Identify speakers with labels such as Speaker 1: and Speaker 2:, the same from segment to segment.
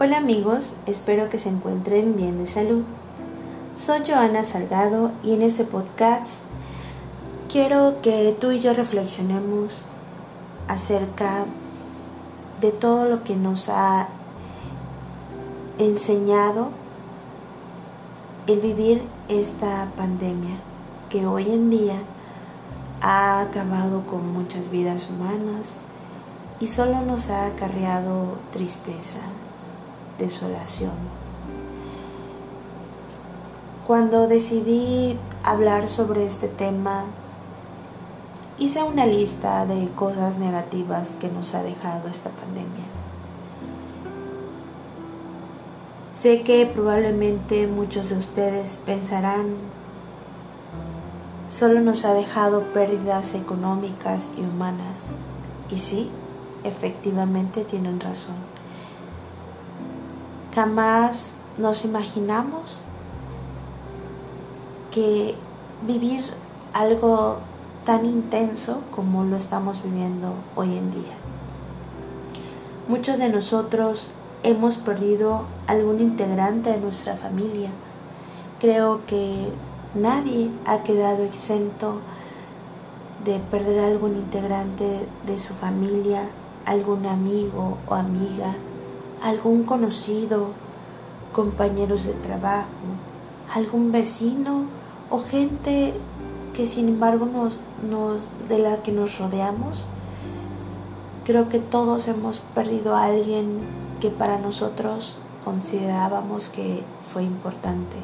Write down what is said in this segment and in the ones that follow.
Speaker 1: Hola amigos, espero que se encuentren bien de salud. Soy Joana Salgado y en este podcast quiero que tú y yo reflexionemos acerca de todo lo que nos ha enseñado el vivir esta pandemia que hoy en día ha acabado con muchas vidas humanas y solo nos ha acarreado tristeza, desolación. Cuando decidí hablar sobre este tema, hice una lista de cosas negativas que nos ha dejado esta pandemia. Sé que probablemente muchos de ustedes pensarán, solo nos ha dejado pérdidas económicas y humanas. Y sí, efectivamente tienen razón. Jamás nos imaginamos que vivir algo tan intenso como lo estamos viviendo hoy en día. Muchos de nosotros hemos perdido algún integrante de nuestra familia. Creo que nadie ha quedado exento de perder algún integrante de su familia, algún amigo o amiga algún conocido, compañeros de trabajo, algún vecino o gente que sin embargo nos, de la que nos rodeamos. Creo que todos hemos perdido a alguien que para nosotros considerábamos que fue importante.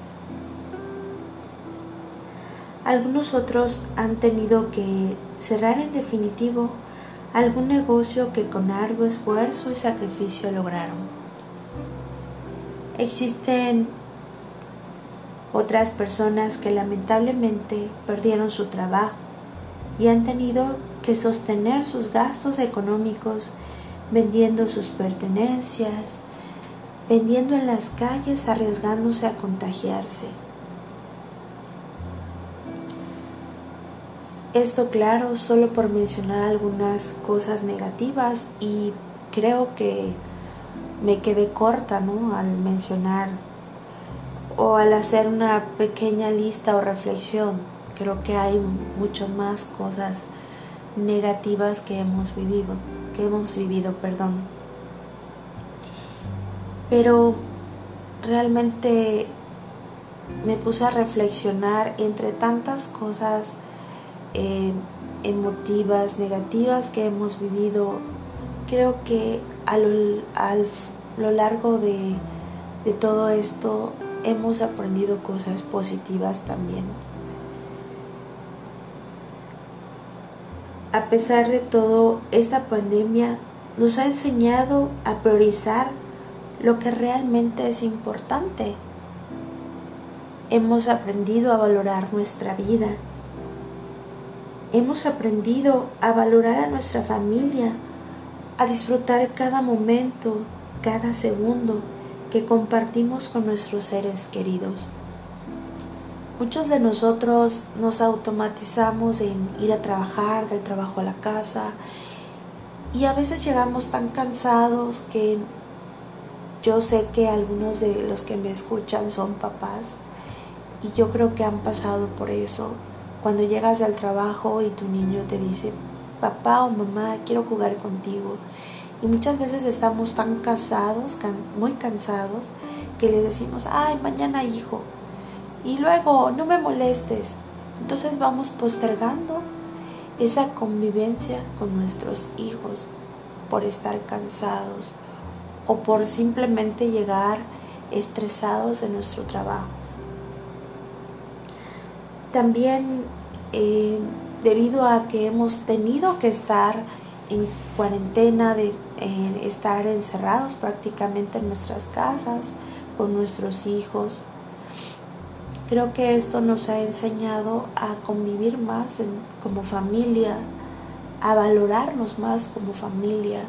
Speaker 1: Algunos otros han tenido que cerrar en definitivo algún negocio que con arduo esfuerzo y sacrificio lograron. Existen otras personas que lamentablemente perdieron su trabajo y han tenido que sostener sus gastos económicos vendiendo sus pertenencias, vendiendo en las calles, arriesgándose a contagiarse. Esto claro, solo por mencionar algunas cosas negativas y creo que me quedé corta, ¿no? Al mencionar o al hacer una pequeña lista o reflexión. Creo que hay mucho más cosas negativas que hemos vivido, que hemos vivido, perdón. Pero realmente me puse a reflexionar entre tantas cosas emotivas, negativas que hemos vivido, creo que a lo, largo de todo esto hemos aprendido cosas positivas también. A pesar de todo, esta pandemia nos ha enseñado a priorizar lo que realmente es importante. Hemos aprendido a valorar nuestra vida, Hemos aprendido a valorar a nuestra familia, a disfrutar cada momento, cada segundo que compartimos con nuestros seres queridos. Muchos de nosotros nos automatizamos en ir a trabajar, del trabajo a la casa, y a veces llegamos tan cansados que yo sé que algunos de los que me escuchan son papás y yo creo que han pasado por eso cuando llegas al trabajo y tu niño te dice, papá o mamá, quiero jugar contigo. Y muchas veces estamos tan cansados, muy cansados, que le decimos, ay, mañana hijo. Y luego, no me molestes. Entonces vamos postergando esa convivencia con nuestros hijos por estar cansados o por simplemente llegar estresados de nuestro trabajo. También eh, debido a que hemos tenido que estar en cuarentena, de estar encerrados prácticamente en nuestras casas con nuestros hijos. Creo que esto nos ha enseñado a convivir más como familia, a valorarnos más como familia,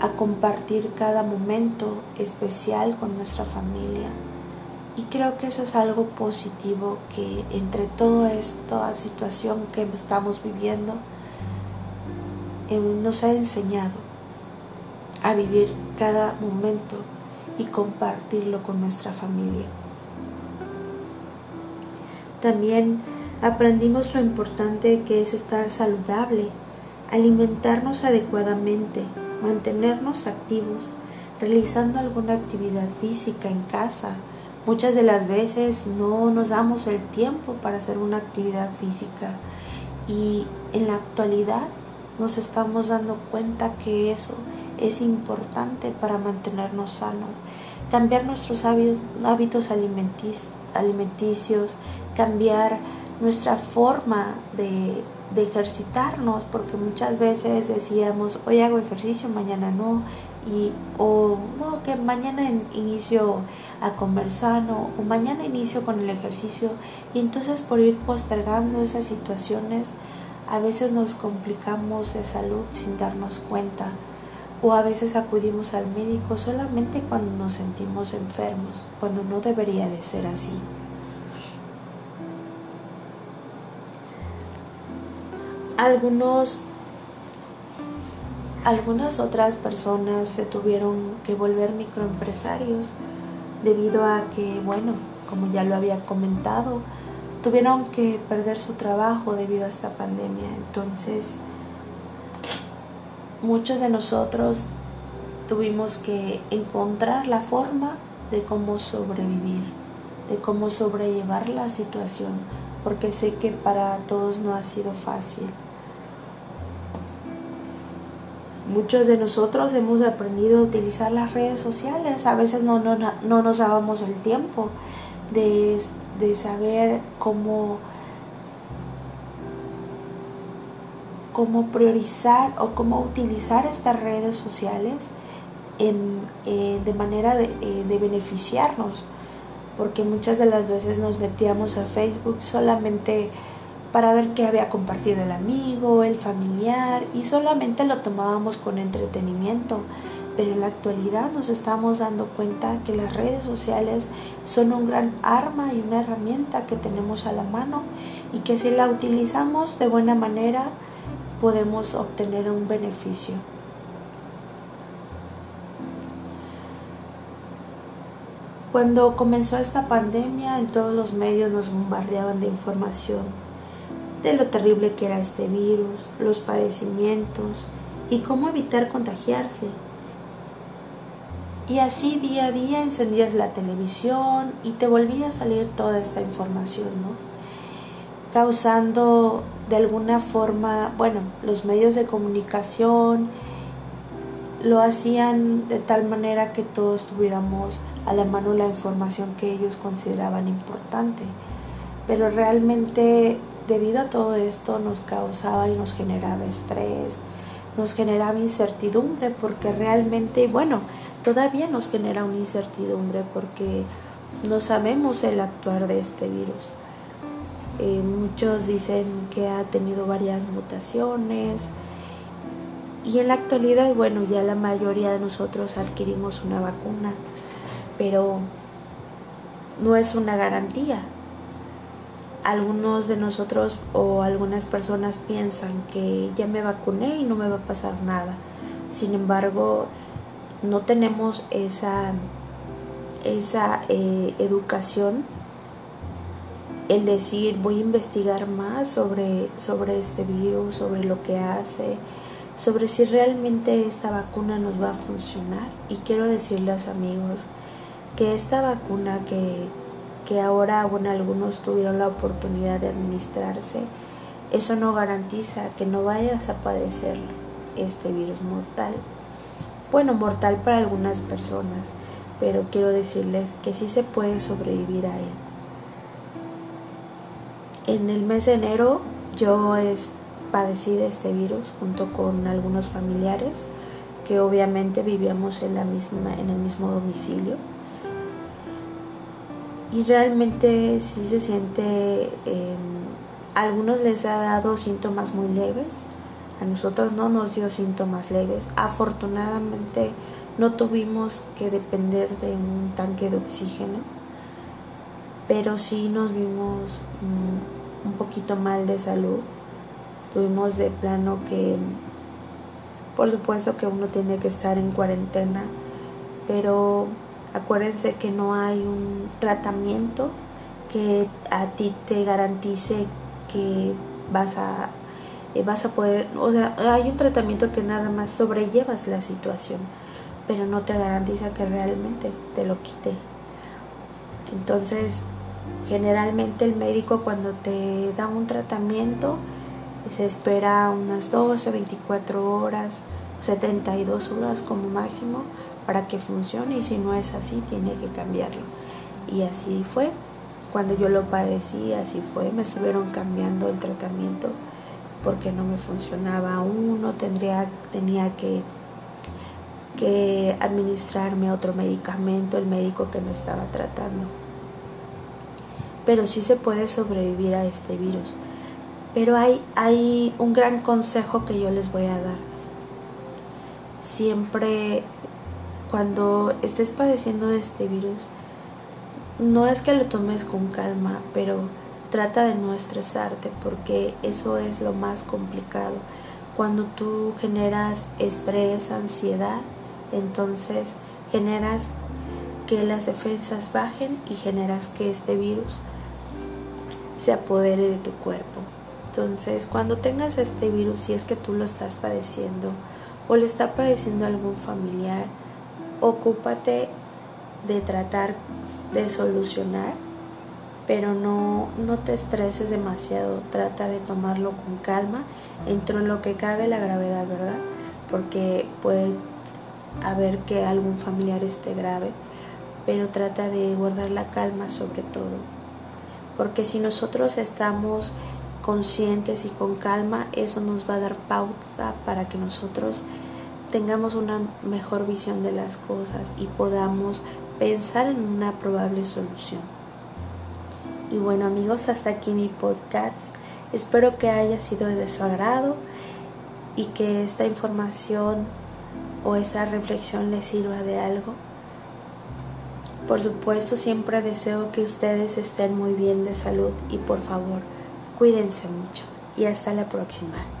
Speaker 1: a compartir cada momento especial con nuestra familia. Y creo que eso es algo positivo que entre toda esta situación que estamos viviendo eh, nos ha enseñado a vivir cada momento y compartirlo con nuestra familia. También aprendimos lo importante que es estar saludable, alimentarnos adecuadamente, mantenernos activos, realizando alguna actividad física en casa. Muchas de las veces no nos damos el tiempo para hacer una actividad física y en la actualidad nos estamos dando cuenta que eso es importante para mantenernos sanos. Cambiar nuestros hábitos alimenticios, cambiar nuestra forma de, ejercitarnos, porque muchas veces decíamos, hoy hago ejercicio, mañana no, y, o no, que mañana inicio a comer sano, o mañana inicio con el ejercicio, y entonces por ir postergando esas situaciones, a veces nos complicamos de salud sin darnos cuenta. O a veces acudimos al médico solamente cuando nos sentimos enfermos, cuando no debería de ser así. Algunos algunas otras personas se tuvieron que volver microempresarios debido a que, bueno, como ya lo había comentado, tuvieron que perder su trabajo debido a esta pandemia. Entonces, muchos de nosotros tuvimos que encontrar la forma de cómo sobrevivir, de cómo sobrellevar la situación, porque sé que para todos no ha sido fácil. Muchos de nosotros hemos aprendido a utilizar las redes sociales, a veces no, no, no nos dábamos el tiempo de, de saber cómo cómo priorizar o cómo utilizar estas redes sociales en, eh, de manera eh, de, beneficiarnos, porque muchas de las veces nos metíamos a Facebook solamente para ver qué había compartido el amigo, el familiar, y solamente lo tomábamos con entretenimiento. Pero en la actualidad nos estamos dando cuenta que las redes sociales son un gran arma y una herramienta que tenemos a la mano y que si la utilizamos de buena manera, podemos obtener un beneficio. Cuando comenzó esta pandemia, en todos los medios nos bombardeaban de información de lo terrible que era este virus, los padecimientos y cómo evitar contagiarse. Y así día a día encendías la televisión y te volvía a salir toda esta información, ¿no? Causando de alguna forma, bueno, los medios de comunicación lo hacían de tal manera que todos tuviéramos a la mano la información que ellos consideraban importante. Pero realmente debido a todo esto nos causaba y nos generaba estrés, nos generaba incertidumbre porque realmente, bueno, todavía nos genera una incertidumbre porque no sabemos el actuar de este virus. Eh, muchos dicen que ha tenido varias mutaciones y en la actualidad, bueno, ya la mayoría de nosotros adquirimos una vacuna, pero no es una garantía. Algunos de nosotros o algunas personas piensan que ya me vacuné y no me va a pasar nada. Sin embargo, no tenemos esa, esa eh, educación el decir voy a investigar más sobre, sobre este virus, sobre lo que hace, sobre si realmente esta vacuna nos va a funcionar. Y quiero decirles amigos que esta vacuna que, que ahora bueno, algunos tuvieron la oportunidad de administrarse, eso no garantiza que no vayas a padecer este virus mortal. Bueno, mortal para algunas personas, pero quiero decirles que sí se puede sobrevivir a él. En el mes de enero yo padecí de este virus junto con algunos familiares que obviamente vivíamos en, la misma, en el mismo domicilio. Y realmente sí se siente, em, a algunos les ha dado síntomas muy leves, a nosotros no nos dio síntomas leves. Afortunadamente no tuvimos que depender de un tanque de oxígeno, pero sí nos vimos mm, un poquito mal de salud. Tuvimos de plano que, por supuesto que uno tiene que estar en cuarentena, pero Acuérdense que no hay un tratamiento que a ti te garantice que vas a eh, vas a poder, o sea, hay un tratamiento que nada más sobrellevas la situación, pero no te garantiza que realmente te lo quite. Entonces, generalmente el médico cuando te da un tratamiento se espera unas 12, 24 horas, 72 horas como máximo para que funcione y si no es así tiene que cambiarlo. Y así fue. Cuando yo lo padecí, así fue. Me estuvieron cambiando el tratamiento porque no me funcionaba uno, tendría, tenía que, que administrarme otro medicamento, el médico que me estaba tratando. Pero sí se puede sobrevivir a este virus. Pero hay, hay un gran consejo que yo les voy a dar. Siempre cuando estés padeciendo de este virus, no es que lo tomes con calma, pero trata de no estresarte porque eso es lo más complicado. Cuando tú generas estrés, ansiedad, entonces generas que las defensas bajen y generas que este virus se apodere de tu cuerpo. Entonces, cuando tengas este virus, si es que tú lo estás padeciendo o le está padeciendo algún familiar, ocúpate de tratar de solucionar, pero no, no te estreses demasiado, trata de tomarlo con calma, entre lo que cabe la gravedad, ¿verdad? Porque puede haber que algún familiar esté grave, pero trata de guardar la calma sobre todo, porque si nosotros estamos conscientes y con calma, eso nos va a dar pauta para que nosotros tengamos una mejor visión de las cosas y podamos pensar en una probable solución. Y bueno amigos, hasta aquí mi podcast. Espero que haya sido de su agrado y que esta información o esa reflexión les sirva de algo. Por supuesto, siempre deseo que ustedes estén muy bien de salud y por favor, cuídense mucho y hasta la próxima.